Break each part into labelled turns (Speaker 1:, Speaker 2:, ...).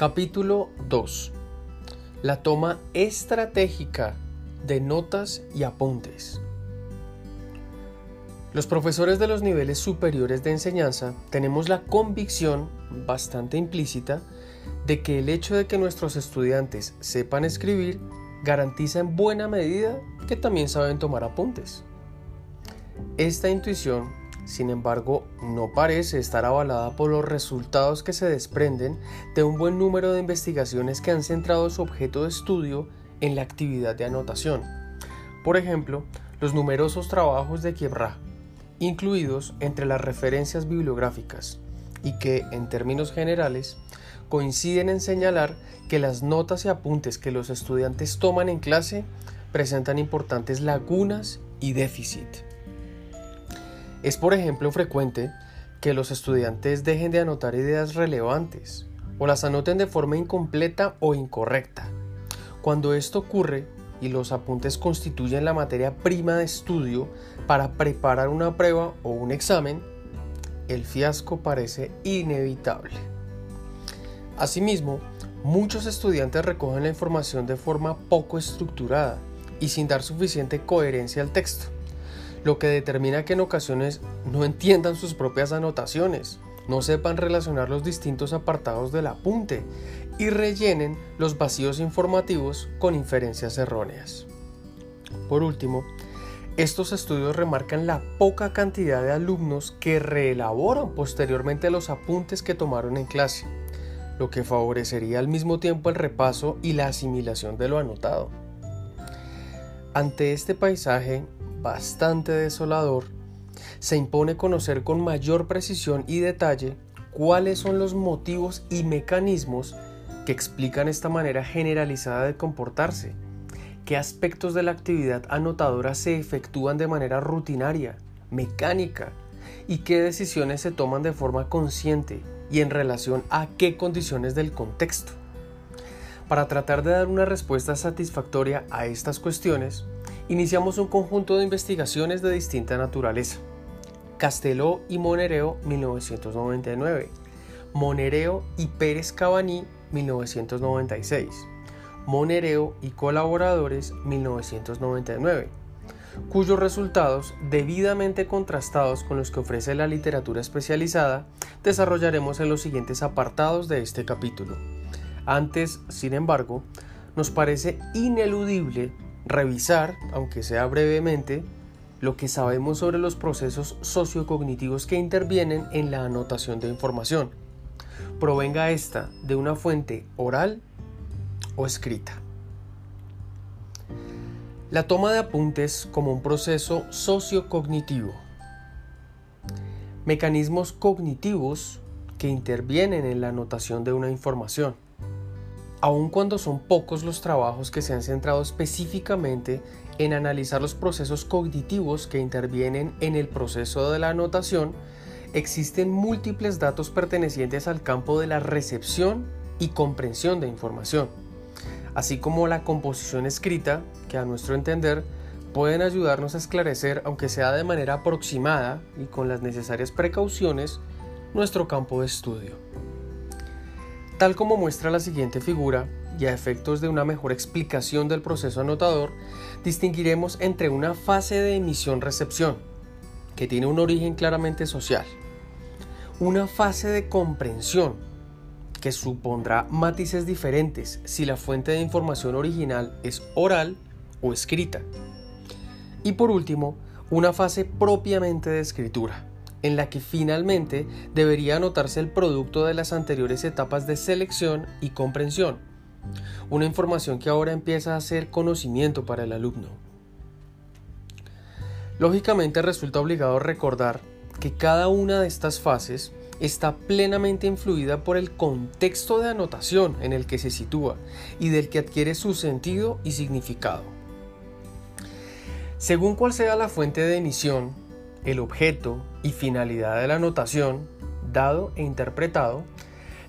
Speaker 1: Capítulo 2. La toma estratégica de notas y apuntes. Los profesores de los niveles superiores de enseñanza tenemos la convicción bastante implícita de que el hecho de que nuestros estudiantes sepan escribir garantiza en buena medida que también saben tomar apuntes. Esta intuición sin embargo, no parece estar avalada por los resultados que se desprenden de un buen número de investigaciones que han centrado su objeto de estudio en la actividad de anotación. Por ejemplo, los numerosos trabajos de Quiebra, incluidos entre las referencias bibliográficas, y que, en términos generales, coinciden en señalar que las notas y apuntes que los estudiantes toman en clase presentan importantes lagunas y déficit. Es por ejemplo frecuente que los estudiantes dejen de anotar ideas relevantes o las anoten de forma incompleta o incorrecta. Cuando esto ocurre y los apuntes constituyen la materia prima de estudio para preparar una prueba o un examen, el fiasco parece inevitable. Asimismo, muchos estudiantes recogen la información de forma poco estructurada y sin dar suficiente coherencia al texto lo que determina que en ocasiones no entiendan sus propias anotaciones, no sepan relacionar los distintos apartados del apunte y rellenen los vacíos informativos con inferencias erróneas. Por último, estos estudios remarcan la poca cantidad de alumnos que reelaboran posteriormente los apuntes que tomaron en clase, lo que favorecería al mismo tiempo el repaso y la asimilación de lo anotado. Ante este paisaje, bastante desolador, se impone conocer con mayor precisión y detalle cuáles son los motivos y mecanismos que explican esta manera generalizada de comportarse, qué aspectos de la actividad anotadora se efectúan de manera rutinaria, mecánica, y qué decisiones se toman de forma consciente y en relación a qué condiciones del contexto. Para tratar de dar una respuesta satisfactoria a estas cuestiones, iniciamos un conjunto de investigaciones de distinta naturaleza. Casteló y Monereo 1999, Monereo y Pérez Cabaní 1996, Monereo y colaboradores 1999, cuyos resultados, debidamente contrastados con los que ofrece la literatura especializada, desarrollaremos en los siguientes apartados de este capítulo. Antes, sin embargo, nos parece ineludible revisar, aunque sea brevemente, lo que sabemos sobre los procesos sociocognitivos que intervienen en la anotación de información, provenga esta de una fuente oral o escrita. La toma de apuntes como un proceso sociocognitivo. Mecanismos cognitivos que intervienen en la anotación de una información aun cuando son pocos los trabajos que se han centrado específicamente en analizar los procesos cognitivos que intervienen en el proceso de la anotación, existen múltiples datos pertenecientes al campo de la recepción y comprensión de información, así como la composición escrita, que a nuestro entender pueden ayudarnos a esclarecer, aunque sea de manera aproximada y con las necesarias precauciones, nuestro campo de estudio. Tal como muestra la siguiente figura, y a efectos de una mejor explicación del proceso anotador, distinguiremos entre una fase de emisión-recepción, que tiene un origen claramente social, una fase de comprensión, que supondrá matices diferentes si la fuente de información original es oral o escrita, y por último, una fase propiamente de escritura, en la que finalmente debería anotarse el producto de las anteriores etapas de selección y comprensión, una información que ahora empieza a ser conocimiento para el alumno. Lógicamente resulta obligado recordar que cada una de estas fases está plenamente influida por el contexto de anotación en el que se sitúa y del que adquiere su sentido y significado. Según cual sea la fuente de emisión, el objeto y finalidad de la anotación, dado e interpretado,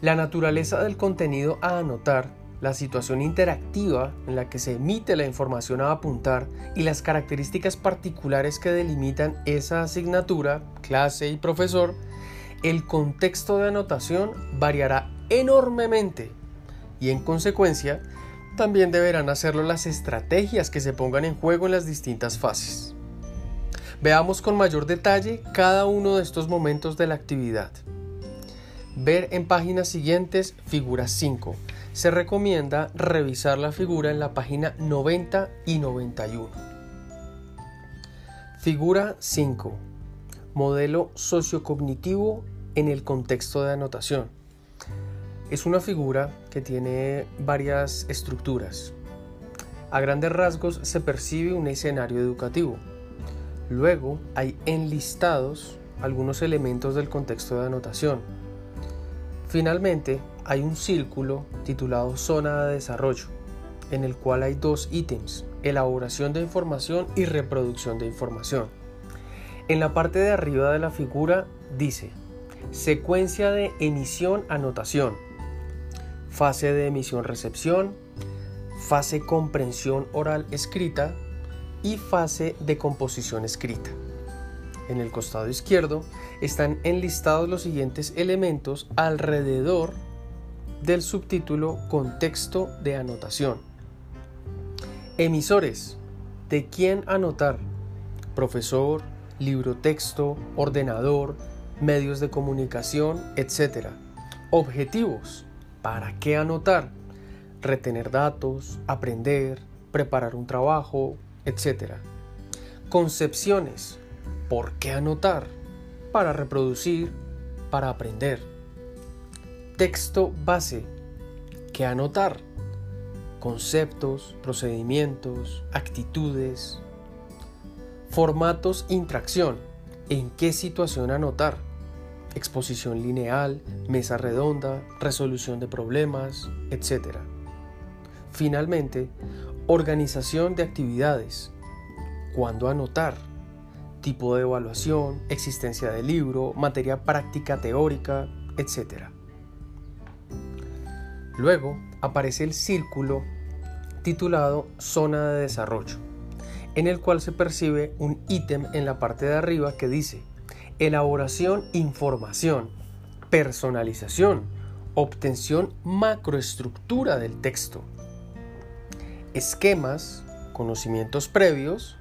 Speaker 1: la naturaleza del contenido a anotar, la situación interactiva en la que se emite la información a apuntar y las características particulares que delimitan esa asignatura, clase y profesor, el contexto de anotación variará enormemente y en consecuencia también deberán hacerlo las estrategias que se pongan en juego en las distintas fases. Veamos con mayor detalle cada uno de estos momentos de la actividad. Ver en páginas siguientes figura 5. Se recomienda revisar la figura en la página 90 y 91. Figura 5. Modelo sociocognitivo en el contexto de anotación. Es una figura que tiene varias estructuras. A grandes rasgos se percibe un escenario educativo. Luego hay enlistados algunos elementos del contexto de anotación. Finalmente hay un círculo titulado zona de desarrollo, en el cual hay dos ítems, elaboración de información y reproducción de información. En la parte de arriba de la figura dice secuencia de emisión-anotación, fase de emisión-recepción, fase comprensión oral-escrita y fase de composición escrita. En el costado izquierdo están enlistados los siguientes elementos alrededor del subtítulo Contexto de anotación. Emisores. ¿De quién anotar? Profesor, libro texto, ordenador, medios de comunicación, etc. Objetivos. ¿Para qué anotar? Retener datos, aprender, preparar un trabajo, etc. Concepciones. ¿Por qué anotar? Para reproducir, para aprender. Texto base. ¿Qué anotar? Conceptos, procedimientos, actitudes. Formatos interacción. ¿En qué situación anotar? exposición lineal, mesa redonda, resolución de problemas, etc. Finalmente, organización de actividades, cuándo anotar, tipo de evaluación, existencia de libro, materia práctica teórica, etc. Luego aparece el círculo titulado Zona de Desarrollo, en el cual se percibe un ítem en la parte de arriba que dice elaboración, información, personalización, obtención macroestructura del texto, esquemas, conocimientos previos,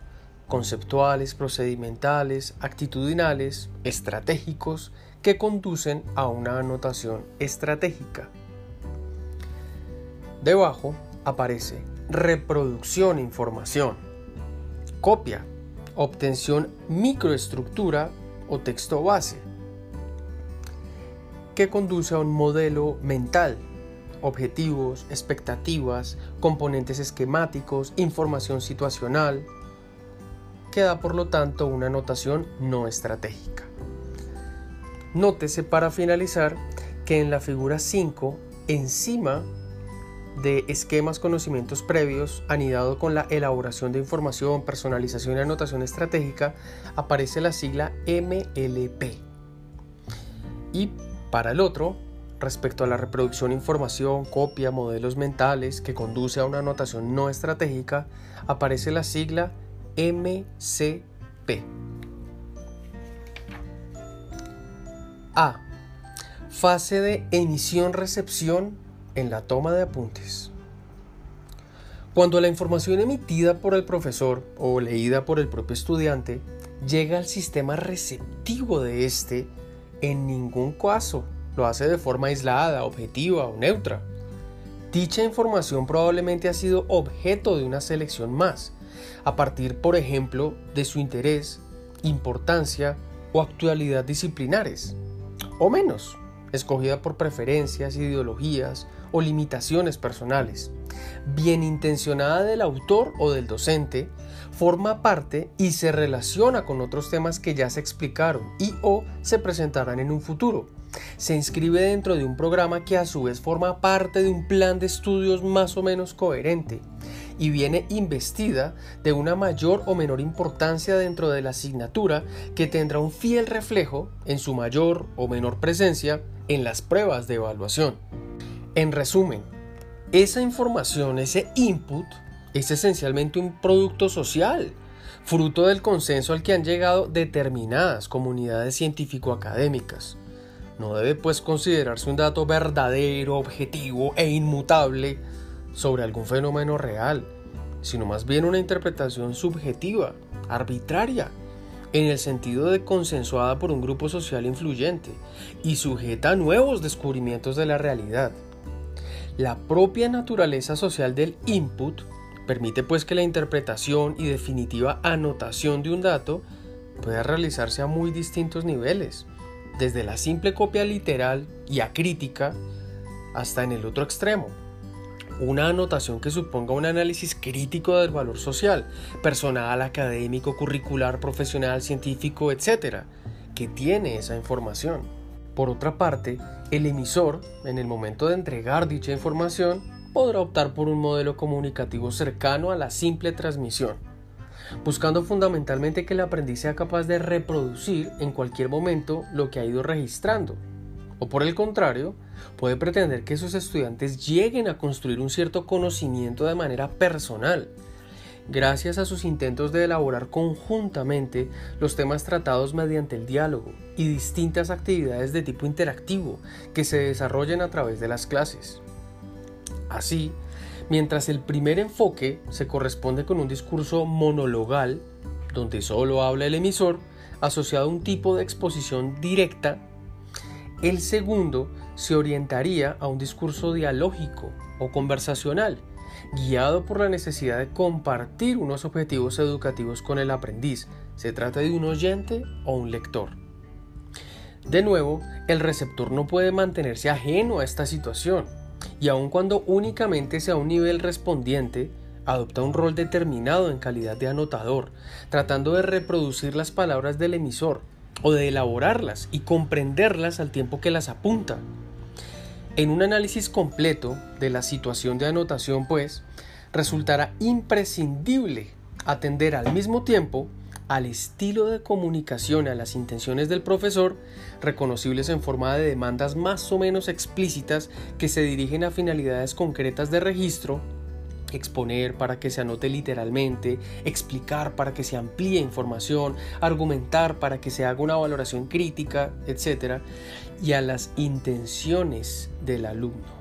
Speaker 1: conceptuales, procedimentales, actitudinales, estratégicos, que conducen a una anotación estratégica. Debajo aparece reproducción información, copia, obtención microestructura o texto base, que conduce a un modelo mental, objetivos, expectativas, componentes esquemáticos, información situacional, que da por lo tanto una notación no estratégica. Nótese para finalizar que en la figura 5, encima de esquemas conocimientos previos anidado con la elaboración de información, personalización y anotación estratégica, aparece la sigla MLP. Y para el otro, respecto a la reproducción, información, copia, modelos mentales que conduce a una anotación no estratégica, aparece la sigla MCP. A. Fase de emisión-recepción en la toma de apuntes. Cuando la información emitida por el profesor o leída por el propio estudiante llega al sistema receptivo de este, en ningún caso lo hace de forma aislada, objetiva o neutra. Dicha información probablemente ha sido objeto de una selección más, a partir, por ejemplo, de su interés, importancia o actualidad disciplinares, o menos, escogida por preferencias, ideologías o limitaciones personales. Bien intencionada del autor o del docente, forma parte y se relaciona con otros temas que ya se explicaron y o se presentarán en un futuro. Se inscribe dentro de un programa que a su vez forma parte de un plan de estudios más o menos coherente y viene investida de una mayor o menor importancia dentro de la asignatura que tendrá un fiel reflejo en su mayor o menor presencia en las pruebas de evaluación. En resumen, esa información, ese input, es esencialmente un producto social, fruto del consenso al que han llegado determinadas comunidades científico-académicas. No debe pues considerarse un dato verdadero, objetivo e inmutable sobre algún fenómeno real, sino más bien una interpretación subjetiva, arbitraria, en el sentido de consensuada por un grupo social influyente y sujeta a nuevos descubrimientos de la realidad. La propia naturaleza social del input permite pues que la interpretación y definitiva anotación de un dato pueda realizarse a muy distintos niveles, desde la simple copia literal y acrítica hasta en el otro extremo, una anotación que suponga un análisis crítico del valor social, personal, académico, curricular, profesional, científico, etc., que tiene esa información. Por otra parte, el emisor, en el momento de entregar dicha información, podrá optar por un modelo comunicativo cercano a la simple transmisión, buscando fundamentalmente que el aprendiz sea capaz de reproducir en cualquier momento lo que ha ido registrando, o por el contrario, puede pretender que sus estudiantes lleguen a construir un cierto conocimiento de manera personal, gracias a sus intentos de elaborar conjuntamente los temas tratados mediante el diálogo y distintas actividades de tipo interactivo que se desarrollen a través de las clases. Así, mientras el primer enfoque se corresponde con un discurso monologal, donde solo habla el emisor, asociado a un tipo de exposición directa, el segundo se orientaría a un discurso dialógico o conversacional, guiado por la necesidad de compartir unos objetivos educativos con el aprendiz, se trata de un oyente o un lector. De nuevo, el receptor no puede mantenerse ajeno a esta situación, y aun cuando únicamente sea un nivel respondiente, adopta un rol determinado en calidad de anotador, tratando de reproducir las palabras del emisor o de elaborarlas y comprenderlas al tiempo que las apunta. En un análisis completo de la situación de anotación, pues, resultará imprescindible atender al mismo tiempo al estilo de comunicación a las intenciones del profesor, reconocibles en forma de demandas más o menos explícitas que se dirigen a finalidades concretas de registro, exponer para que se anote literalmente, explicar para que se amplíe información, argumentar para que se haga una valoración crítica, etc. y a las intenciones del alumno.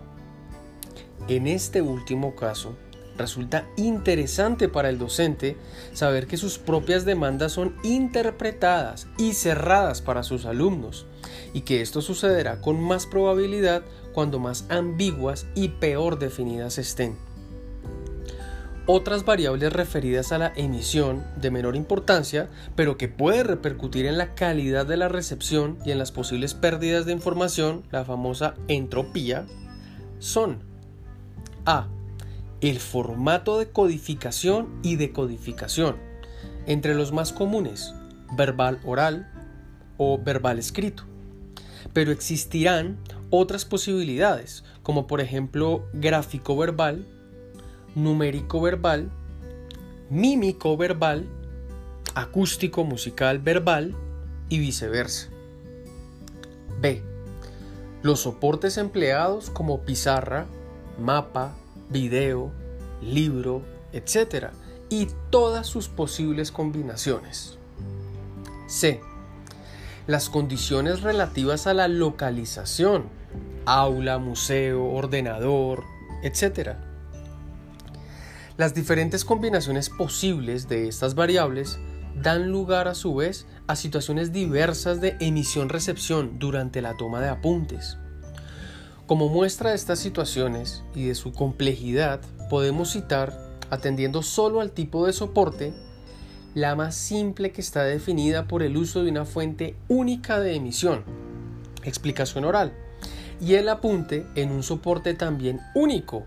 Speaker 1: En este último caso, Resulta interesante para el docente saber que sus propias demandas son interpretadas y cerradas para sus alumnos y que esto sucederá con más probabilidad cuando más ambiguas y peor definidas estén. Otras variables referidas a la emisión de menor importancia, pero que puede repercutir en la calidad de la recepción y en las posibles pérdidas de información, la famosa entropía, son A el formato de codificación y decodificación. Entre los más comunes, verbal oral o verbal escrito. Pero existirán otras posibilidades, como por ejemplo gráfico verbal, numérico verbal, mímico verbal, acústico musical verbal y viceversa. B. Los soportes empleados como pizarra, mapa, video, libro, etc. y todas sus posibles combinaciones. C. Las condiciones relativas a la localización, aula, museo, ordenador, etc. Las diferentes combinaciones posibles de estas variables dan lugar a su vez a situaciones diversas de emisión-recepción durante la toma de apuntes. Como muestra de estas situaciones y de su complejidad, podemos citar, atendiendo solo al tipo de soporte, la más simple que está definida por el uso de una fuente única de emisión, explicación oral, y el apunte en un soporte también único,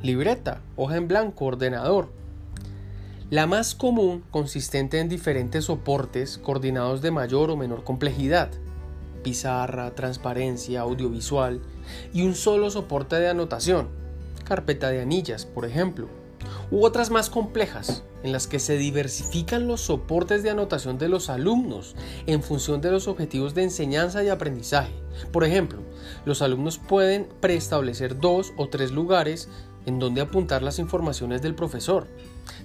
Speaker 1: libreta, hoja en blanco, ordenador. La más común consistente en diferentes soportes coordinados de mayor o menor complejidad, pizarra, transparencia, audiovisual y un solo soporte de anotación, carpeta de anillas, por ejemplo, u otras más complejas, en las que se diversifican los soportes de anotación de los alumnos en función de los objetivos de enseñanza y aprendizaje. Por ejemplo, los alumnos pueden preestablecer dos o tres lugares en donde apuntar las informaciones del profesor.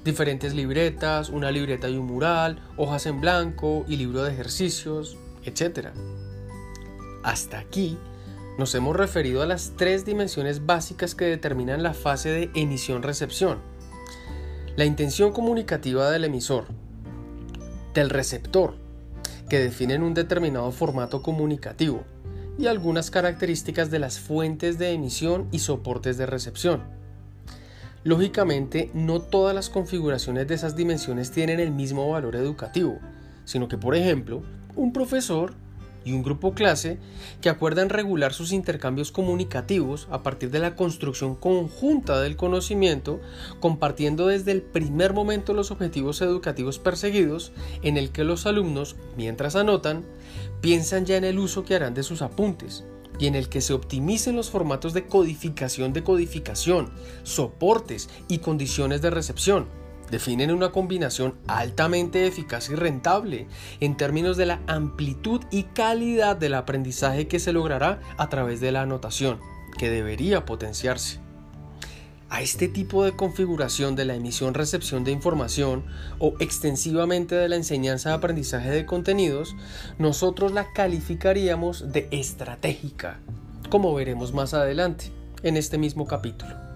Speaker 1: Diferentes libretas, una libreta y un mural, hojas en blanco y libro de ejercicios, etc. Hasta aquí nos hemos referido a las tres dimensiones básicas que determinan la fase de emisión-recepción. La intención comunicativa del emisor, del receptor, que definen un determinado formato comunicativo, y algunas características de las fuentes de emisión y soportes de recepción. Lógicamente, no todas las configuraciones de esas dimensiones tienen el mismo valor educativo, sino que, por ejemplo, un profesor y un grupo clase que acuerdan regular sus intercambios comunicativos a partir de la construcción conjunta del conocimiento, compartiendo desde el primer momento los objetivos educativos perseguidos, en el que los alumnos, mientras anotan, piensan ya en el uso que harán de sus apuntes y en el que se optimicen los formatos de codificación de codificación, soportes y condiciones de recepción definen una combinación altamente eficaz y rentable en términos de la amplitud y calidad del aprendizaje que se logrará a través de la anotación, que debería potenciarse. A este tipo de configuración de la emisión-recepción de información o extensivamente de la enseñanza-aprendizaje de contenidos, nosotros la calificaríamos de estratégica, como veremos más adelante en este mismo capítulo.